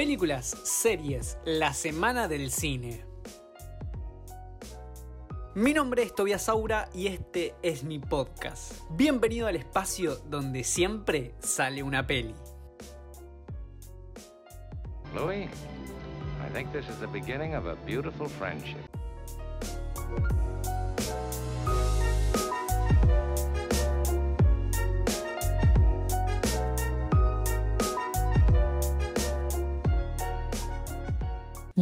Películas, series, la semana del cine. Mi nombre es Tobias Saura y este es mi podcast. Bienvenido al espacio donde siempre sale una peli. Louis, I think this is the beginning of a beautiful friendship.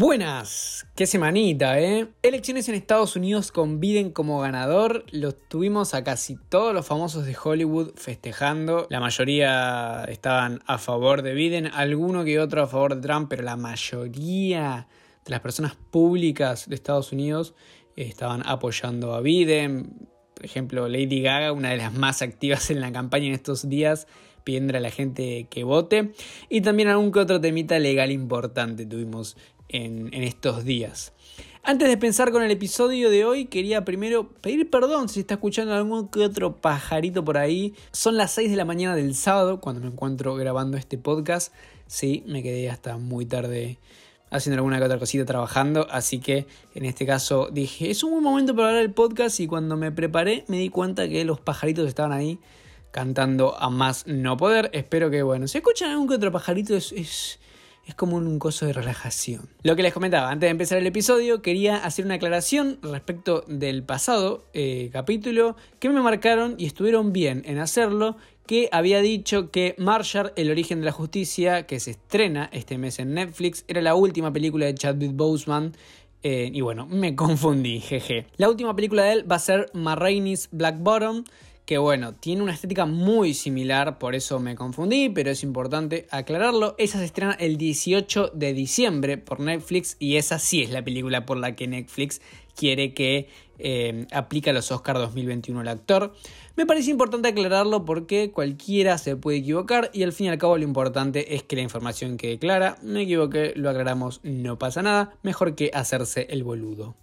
Buenas, qué semanita, ¿eh? Elecciones en Estados Unidos con Biden como ganador. Los tuvimos a casi todos los famosos de Hollywood festejando. La mayoría estaban a favor de Biden, alguno que otro a favor de Trump, pero la mayoría de las personas públicas de Estados Unidos estaban apoyando a Biden. Por ejemplo, Lady Gaga, una de las más activas en la campaña en estos días, pidiendo a la gente que vote. Y también algún que otro temita legal importante tuvimos en, estos días. Antes de pensar con el episodio de hoy, quería primero pedir perdón si está escuchando algún que otro pajarito por ahí. Son las 6 de la mañana del sábado cuando me encuentro grabando este podcast. Sí, me quedé hasta muy tarde haciendo alguna que otra cosita trabajando, así que en este caso dije, es un buen momento para hablar el podcast y cuando me preparé me di cuenta que los pajaritos estaban ahí cantando a más no poder. Espero que, bueno, si escuchan algún que otro pajarito es es como un coso de relajación. Lo que les comentaba, antes de empezar el episodio, quería hacer una aclaración respecto del pasado eh, capítulo que me marcaron y estuvieron bien en hacerlo, que había dicho que Marshall, El origen de la justicia, que se estrena este mes en Netflix, era la última película de Chadwick Boseman. Eh, y bueno, me confundí, jeje. La última película de él va a ser Ma Black Bottom que bueno, tiene una estética muy similar, por eso me confundí, pero es importante aclararlo. Esa se estrena el 18 de diciembre por Netflix y esa sí es la película por la que Netflix quiere que eh, aplique a los Oscars 2021 el actor. Me parece importante aclararlo porque cualquiera se puede equivocar y al fin y al cabo lo importante es que la información quede clara. Me equivoqué, lo aclaramos, no pasa nada, mejor que hacerse el boludo.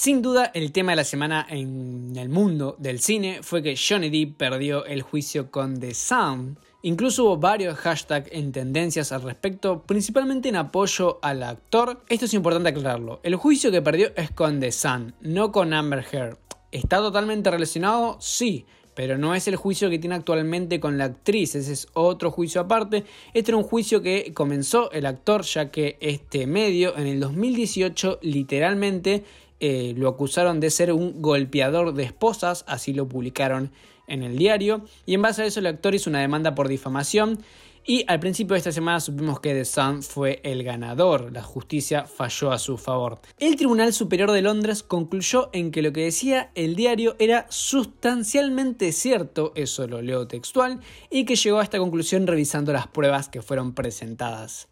Sin duda, el tema de la semana en el mundo del cine fue que Johnny Depp perdió el juicio con The Sun. Incluso hubo varios hashtags en tendencias al respecto, principalmente en apoyo al actor. Esto es importante aclararlo. El juicio que perdió es con The Sun, no con Amber Heard. ¿Está totalmente relacionado? Sí, pero no es el juicio que tiene actualmente con la actriz, ese es otro juicio aparte. Este era un juicio que comenzó el actor, ya que este medio en el 2018 literalmente eh, lo acusaron de ser un golpeador de esposas, así lo publicaron en el diario, y en base a eso el actor hizo una demanda por difamación. Y al principio de esta semana supimos que The Sun fue el ganador, la justicia falló a su favor. El Tribunal Superior de Londres concluyó en que lo que decía el diario era sustancialmente cierto, eso lo leo textual, y que llegó a esta conclusión revisando las pruebas que fueron presentadas.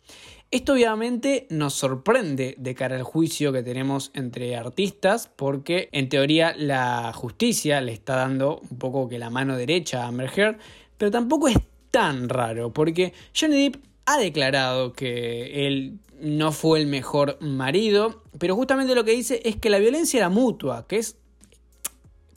Esto obviamente nos sorprende de cara al juicio que tenemos entre artistas porque en teoría la justicia le está dando un poco que la mano derecha a Amber Heard, pero tampoco es tan raro porque Johnny Depp ha declarado que él no fue el mejor marido, pero justamente lo que dice es que la violencia era mutua, que es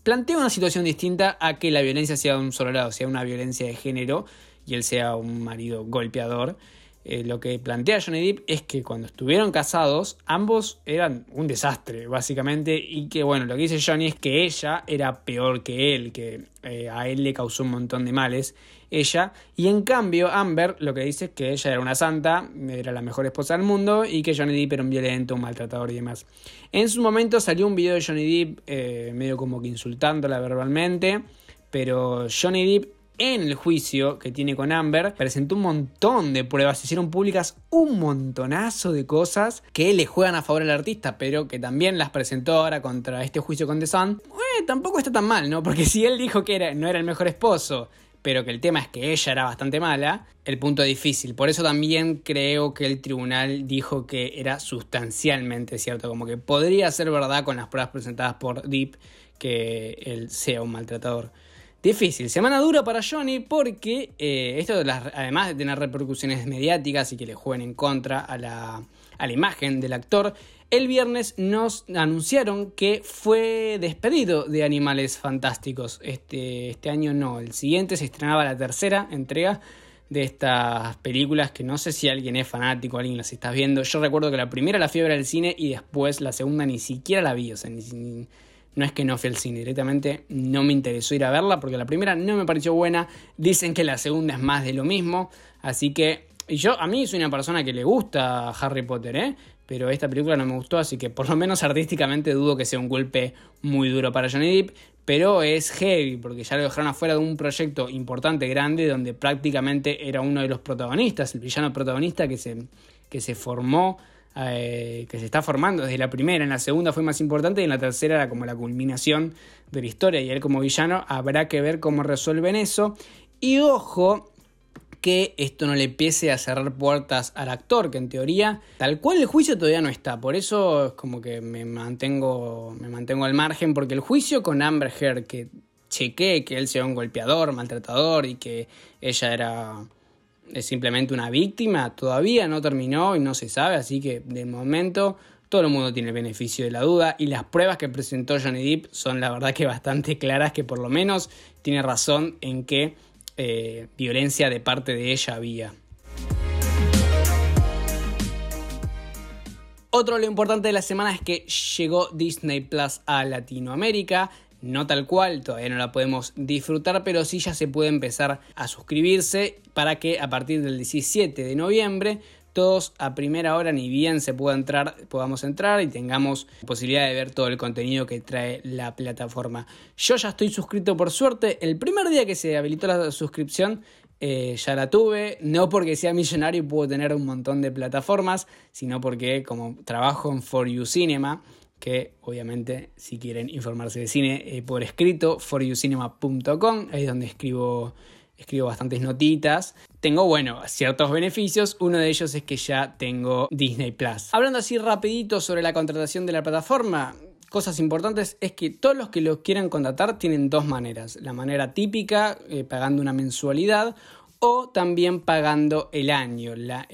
plantea una situación distinta a que la violencia sea de un solo lado, sea una violencia de género y él sea un marido golpeador. Eh, lo que plantea Johnny Depp es que cuando estuvieron casados, ambos eran un desastre, básicamente, y que bueno, lo que dice Johnny es que ella era peor que él, que eh, a él le causó un montón de males, ella, y en cambio Amber lo que dice es que ella era una santa, era la mejor esposa del mundo, y que Johnny Depp era un violento, un maltratador y demás. En su momento salió un video de Johnny Depp eh, medio como que insultándola verbalmente, pero Johnny Depp en el juicio que tiene con Amber, presentó un montón de pruebas, se hicieron públicas un montonazo de cosas que le juegan a favor al artista, pero que también las presentó ahora contra este juicio con The Sun. Eh, tampoco está tan mal, ¿no? Porque si él dijo que no era el mejor esposo, pero que el tema es que ella era bastante mala, el punto es difícil. Por eso también creo que el tribunal dijo que era sustancialmente cierto, como que podría ser verdad con las pruebas presentadas por Deep que él sea un maltratador. Difícil, semana dura para Johnny porque eh, esto además de tener repercusiones mediáticas y que le jueguen en contra a la, a la imagen del actor, el viernes nos anunciaron que fue despedido de Animales Fantásticos. Este, este año no, el siguiente se estrenaba la tercera entrega de estas películas que no sé si alguien es fanático, alguien las está viendo. Yo recuerdo que la primera la ver al cine y después la segunda ni siquiera la vi, o sea, ni, no es que no fui al cine, directamente no me interesó ir a verla porque la primera no me pareció buena. Dicen que la segunda es más de lo mismo, así que y yo a mí soy una persona que le gusta Harry Potter, ¿eh? Pero esta película no me gustó, así que por lo menos artísticamente dudo que sea un golpe muy duro para Johnny Depp pero es heavy porque ya lo dejaron afuera de un proyecto importante, grande, donde prácticamente era uno de los protagonistas, el villano protagonista que se, que se formó, eh, que se está formando desde la primera, en la segunda fue más importante y en la tercera era como la culminación de la historia y él como villano habrá que ver cómo resuelven eso. Y ojo, que esto no le empiece a cerrar puertas al actor, que en teoría tal cual el juicio todavía no está. Por eso es como que me mantengo, me mantengo al margen, porque el juicio con Amber Heard, que chequé que él sea un golpeador, maltratador y que ella era simplemente una víctima, todavía no terminó y no se sabe, así que de momento todo el mundo tiene el beneficio de la duda y las pruebas que presentó Johnny Depp son la verdad que bastante claras que por lo menos tiene razón en que eh, violencia de parte de ella había. Otro lo importante de la semana es que llegó Disney Plus a Latinoamérica. No tal cual, todavía no la podemos disfrutar, pero sí ya se puede empezar a suscribirse para que a partir del 17 de noviembre todos a primera hora ni bien se pueda entrar, podamos entrar y tengamos posibilidad de ver todo el contenido que trae la plataforma. Yo ya estoy suscrito por suerte. El primer día que se habilitó la suscripción eh, ya la tuve, no porque sea millonario y puedo tener un montón de plataformas, sino porque como trabajo en For You Cinema, que obviamente si quieren informarse de cine eh, por escrito, foryoucinema.com, ahí es donde escribo escribo bastantes notitas. Tengo, bueno, ciertos beneficios. Uno de ellos es que ya tengo Disney Plus. Hablando así rapidito sobre la contratación de la plataforma, cosas importantes es que todos los que lo quieran contratar tienen dos maneras. La manera típica, eh, pagando una mensualidad, o también pagando el año, la,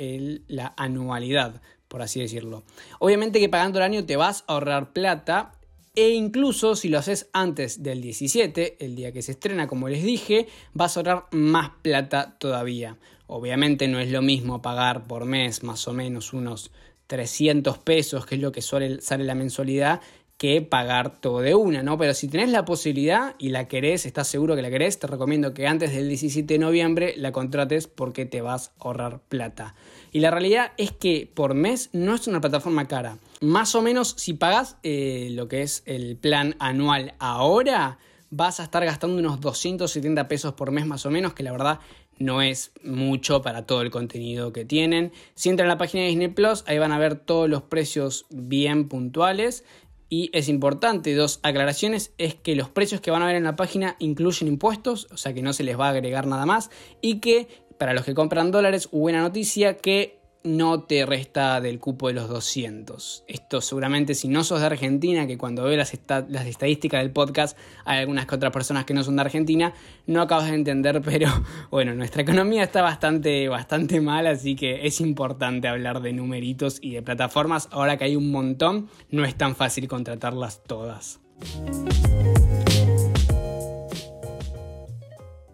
la anualidad, por así decirlo. Obviamente que pagando el año te vas a ahorrar plata e incluso si lo haces antes del 17, el día que se estrena, como les dije, vas a ahorrar más plata todavía. Obviamente no es lo mismo pagar por mes más o menos unos 300 pesos, que es lo que sale la mensualidad, que pagar todo de una, ¿no? Pero si tenés la posibilidad y la querés, estás seguro que la querés, te recomiendo que antes del 17 de noviembre la contrates porque te vas a ahorrar plata. Y la realidad es que por mes no es una plataforma cara. Más o menos si pagas eh, lo que es el plan anual ahora, vas a estar gastando unos 270 pesos por mes más o menos, que la verdad no es mucho para todo el contenido que tienen. Si entran a la página de Disney Plus, ahí van a ver todos los precios bien puntuales y es importante, dos aclaraciones, es que los precios que van a ver en la página incluyen impuestos, o sea que no se les va a agregar nada más, y que para los que compran dólares, buena noticia que no te resta del cupo de los 200. Esto seguramente si no sos de Argentina, que cuando veo las, estadísticas del podcast hay algunas que otras personas que no son de Argentina, no acabas de entender, pero bueno, nuestra economía está bastante, bastante mal, así que es importante hablar de numeritos y de plataformas. Ahora que hay un montón, no es tan fácil contratarlas todas.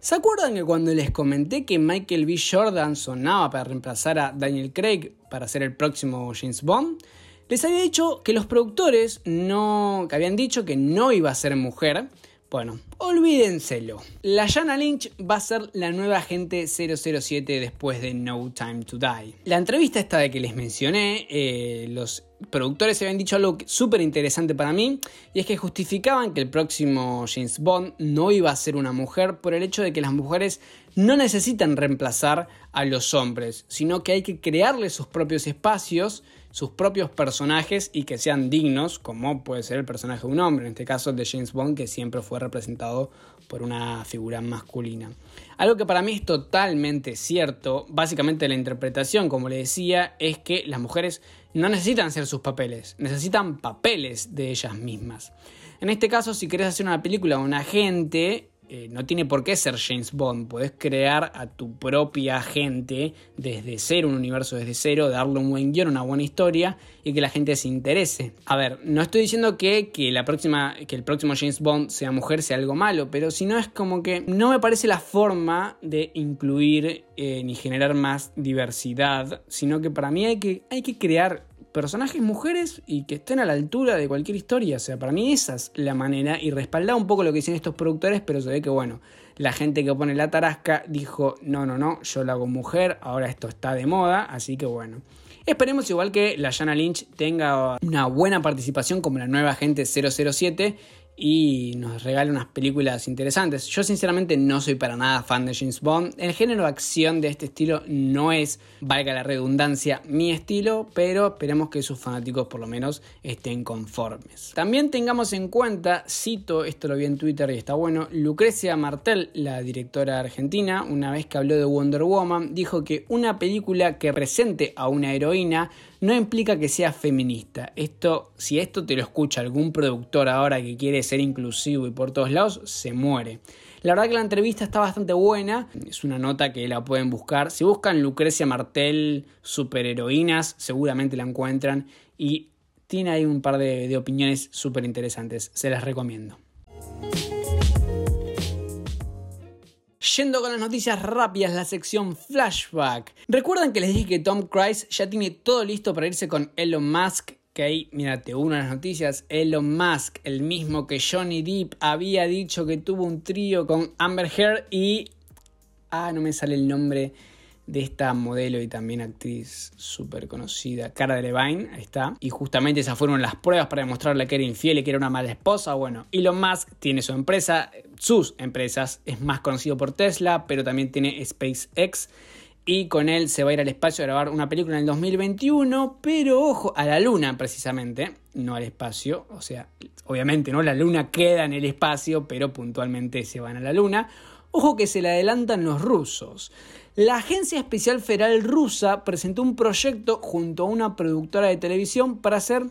¿Se acuerdan que cuando les comenté que Michael B. Jordan sonaba para reemplazar a Daniel Craig para ser el próximo James Bond? Les había dicho que los productores no. que habían dicho que no iba a ser mujer. Bueno, olvídenselo. La Jana Lynch va a ser la nueva agente 007 después de No Time to Die. La entrevista esta de que les mencioné, eh, los productores habían dicho algo súper interesante para mí, y es que justificaban que el próximo James Bond no iba a ser una mujer por el hecho de que las mujeres no necesitan reemplazar a los hombres, sino que hay que crearle sus propios espacios, sus propios personajes y que sean dignos, como puede ser el personaje de un hombre, en este caso de James Bond, que siempre fue representado por una figura masculina. Algo que para mí es totalmente cierto, básicamente la interpretación, como le decía, es que las mujeres no necesitan hacer sus papeles, necesitan papeles de ellas mismas. En este caso, si querés hacer una película con un agente, eh, no tiene por qué ser James Bond. Podés crear a tu propia gente desde cero, un universo desde cero, darle un buen guion, una buena historia y que la gente se interese. A ver, no estoy diciendo que, que, la próxima, que el próximo James Bond sea mujer sea algo malo, pero si no es como que no me parece la forma de incluir eh, ni generar más diversidad, sino que para mí hay que, hay que crear personajes mujeres y que estén a la altura de cualquier historia. O sea, para mí esa es la manera y respaldar un poco lo que dicen estos productores, pero se ve que, bueno, la gente que pone la tarasca dijo, no, no, no, yo la hago mujer, ahora esto está de moda, así que bueno. Esperemos igual que la Jana Lynch tenga una buena participación como la nueva agente 007 y nos regala unas películas interesantes. Yo sinceramente no soy para nada fan de James Bond. El género de acción de este estilo no es, valga la redundancia, mi estilo, pero esperemos que sus fanáticos por lo menos estén conformes. También tengamos en cuenta, cito, esto lo vi en Twitter y está bueno, Lucrecia Martel, la directora argentina, una vez que habló de Wonder Woman, dijo que una película que presente a una heroína no implica que sea feminista. Esto, si esto te lo escucha algún productor ahora que quiere ser inclusivo y por todos lados, se muere. La verdad que la entrevista está bastante buena, es una nota que la pueden buscar. Si buscan Lucrecia Martel superheroínas, seguramente la encuentran y tiene ahí un par de, de opiniones súper interesantes, se las recomiendo. Yendo con las noticias rápidas, la sección flashback. Recuerdan que les dije que Tom Cruise ya tiene todo listo para irse con Elon Musk. Que ahí, mírate, una de las noticias, Elon Musk, el mismo que Johnny Depp había dicho que tuvo un trío con Amber Heard y... Ah, no me sale el nombre de esta modelo y también actriz súper conocida, Cara Delevingne, ahí está. Y justamente esas fueron las pruebas para demostrarle que era infiel y que era una mala esposa. Bueno, Elon Musk tiene su empresa, sus empresas, es más conocido por Tesla, pero también tiene SpaceX. Y con él se va a ir al espacio a grabar una película en el 2021, pero ojo, a la luna precisamente, no al espacio. O sea, obviamente no, la luna queda en el espacio, pero puntualmente se van a la luna. Ojo que se le adelantan los rusos. La Agencia Especial Federal Rusa presentó un proyecto junto a una productora de televisión para hacer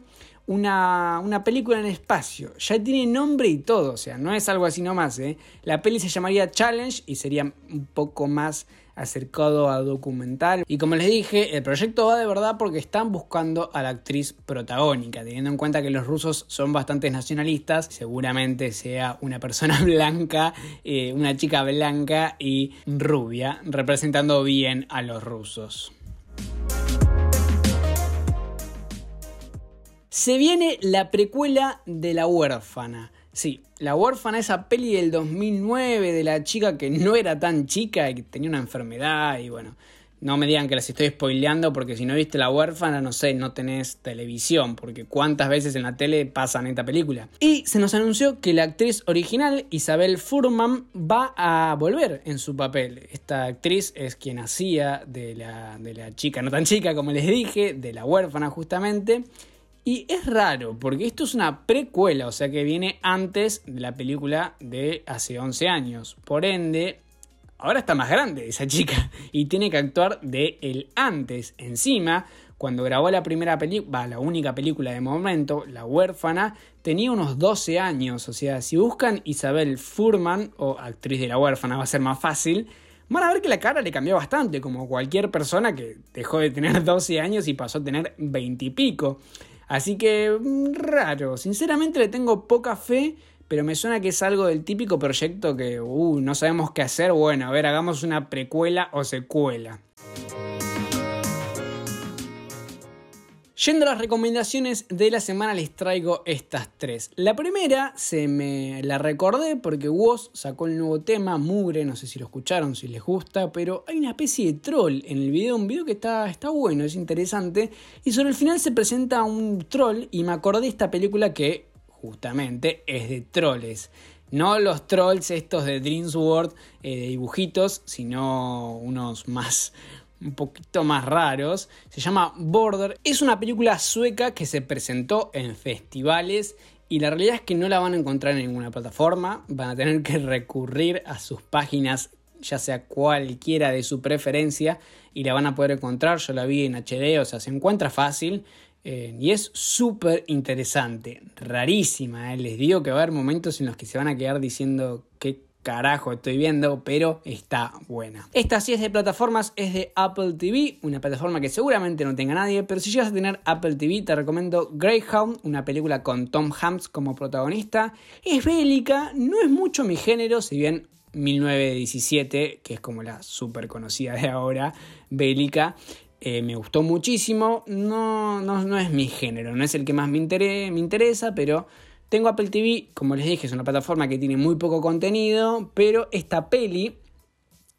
una, una, película en espacio. Ya tiene nombre y todo, o sea, no es algo así nomás. ¿eh? La peli se llamaría Challenge y sería un poco más acercado a documental. Y como les dije, el proyecto va de verdad porque están buscando a la actriz protagónica, teniendo en cuenta que los rusos son bastante nacionalistas, seguramente sea una persona blanca, eh, una chica blanca y rubia, representando bien a los rusos. Se viene la precuela de La huérfana. Sí, La huérfana, esa peli del 2009 de la chica que no era tan chica y que tenía una enfermedad y bueno, no me digan que las estoy spoileando porque si no viste La huérfana, no sé, no tenés televisión, porque cuántas veces en la tele pasan esta película. Y se nos anunció que la actriz original, Isabel Furman, va a volver en su papel. Esta actriz es quien hacía de la, de la chica, no tan chica como les dije, de La huérfana justamente. Y es raro, porque esto es una precuela, o sea que viene antes de la película de hace 11 años. Por ende, ahora está más grande esa chica y tiene que actuar de el antes. Encima, cuando grabó la primera película, la única película de momento, La huérfana, tenía unos 12 años. O sea, si buscan Isabel Furman o actriz de La huérfana, va a ser más fácil. Van a ver que la cara le cambió bastante, como cualquier persona que dejó de tener 12 años y pasó a tener 20 y pico. Así que mm, raro, sinceramente le tengo poca fe, pero me suena que es algo del típico proyecto que uh, no sabemos qué hacer, bueno, a ver, hagamos una precuela o secuela. Yendo a las recomendaciones de la semana les traigo estas tres. La primera se me la recordé porque Woz sacó el nuevo tema, Mugre, no sé si lo escucharon, si les gusta, pero hay una especie de troll en el video, un video que está, está bueno, es interesante, y sobre el final se presenta un troll y me acordé de esta película que justamente es de troles. No los trolls estos de Dreams World eh, de dibujitos, sino unos más, un poquito más raros. Se llama Border. Es una película sueca que se presentó en festivales y la realidad es que no la van a encontrar en ninguna plataforma. Van a tener que recurrir a sus páginas, ya sea cualquiera de su preferencia, y la van a poder encontrar. Yo la vi en HD, o sea, se encuentra fácil. Eh, y es súper interesante, rarísima. Eh. Les digo que va a haber momentos en los que se van a quedar diciendo qué carajo estoy viendo, pero está buena. Esta sí es de plataformas, es de Apple TV, una plataforma que seguramente no tenga nadie, pero si llegas a tener Apple TV te recomiendo Greyhound, una película con Tom Hanks como protagonista. Es bélica, no es mucho mi género, si bien 1917, que es como la súper conocida de ahora, bélica, eh, me gustó muchísimo. No, no, no, es mi género, no es el que más me, me interesa, pero tengo Apple TV, como les dije, es una plataforma que tiene muy poco contenido, pero esta peli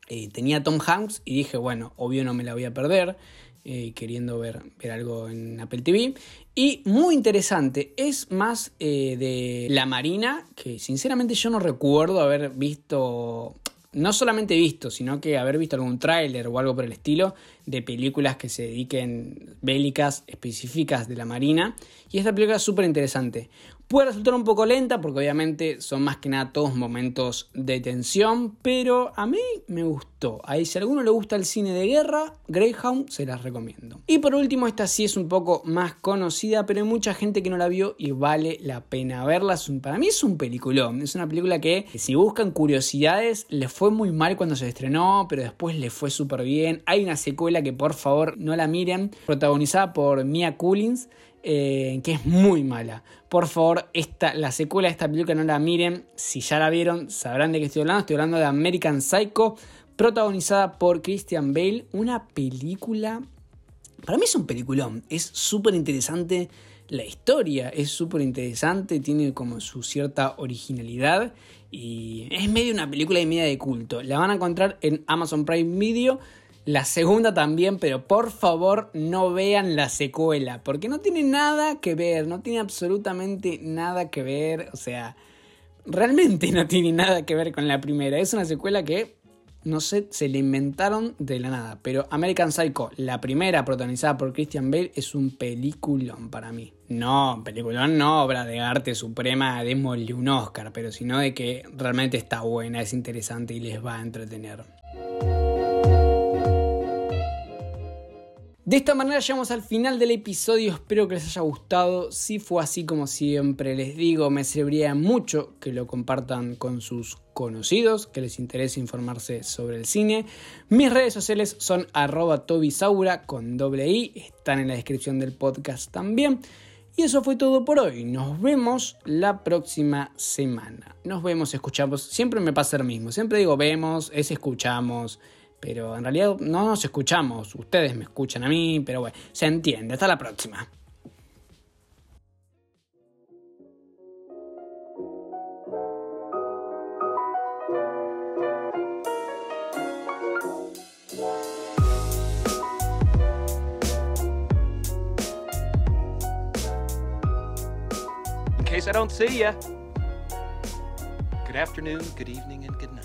eh, tenía Tom Hanks y dije, bueno, obvio no me la voy a perder, eh, queriendo ver, ver algo en Apple TV. Y muy interesante, es más eh, de la Marina, que sinceramente yo no recuerdo haber visto no solamente visto, sino que haber visto algún tráiler o algo por el estilo de películas que se dediquen bélicas específicas de la Marina. Y esta película es súper interesante. Puede resultar un poco lenta porque obviamente son más que nada todos momentos de tensión, pero a mí me gustó. Ahí si a alguno le gusta el cine de guerra, Greyhound se las recomiendo. Y por último, esta sí es un poco más conocida, pero hay mucha gente que no la vio y vale la pena verla. Para mí es un peliculón, es una película que si buscan curiosidades, le fue muy mal cuando se estrenó, pero después le fue súper bien. Hay una secuela que por favor no la miren, protagonizada por Mia Coolins que es muy mala. Por favor, esta, la secuela de esta película no la miren. Si ya la vieron, sabrán de qué estoy hablando. Estoy hablando de American Psycho, protagonizada por Christian Bale. Una película. Para mí es un peliculón. Es súper interesante. La historia es súper interesante. Tiene como su cierta originalidad. Y es medio una película y media de culto. La van a encontrar en Amazon Prime Video. La segunda también, pero por favor no vean la secuela, porque no tiene nada que ver, no tiene absolutamente nada que ver, o sea, realmente no tiene nada que ver con la primera. Es una secuela que, no sé, se le inventaron de la nada, pero American Psycho, la primera protagonizada por Christian Bale, es un peliculón para mí. No, peliculón no, obra de arte suprema, démosle un Oscar, pero sino de que realmente está buena, es interesante y les va a entretener. De esta manera llegamos al final del episodio, espero que les haya gustado. Si fue así como siempre les digo, me serviría mucho que lo compartan con sus conocidos, que les interese informarse sobre el cine. Mis redes sociales son arroba tobisaura con doble i, están en la descripción del podcast también. Y eso fue todo por hoy. Nos vemos la próxima semana. Nos vemos, escuchamos. Siempre me pasa lo mismo. Siempre digo vemos, es escuchamos pero en realidad no nos escuchamos, ustedes me escuchan a mí, pero bueno, se entiende. Hasta la próxima. In case I don't see ya, good afternoon, good evening, and good night.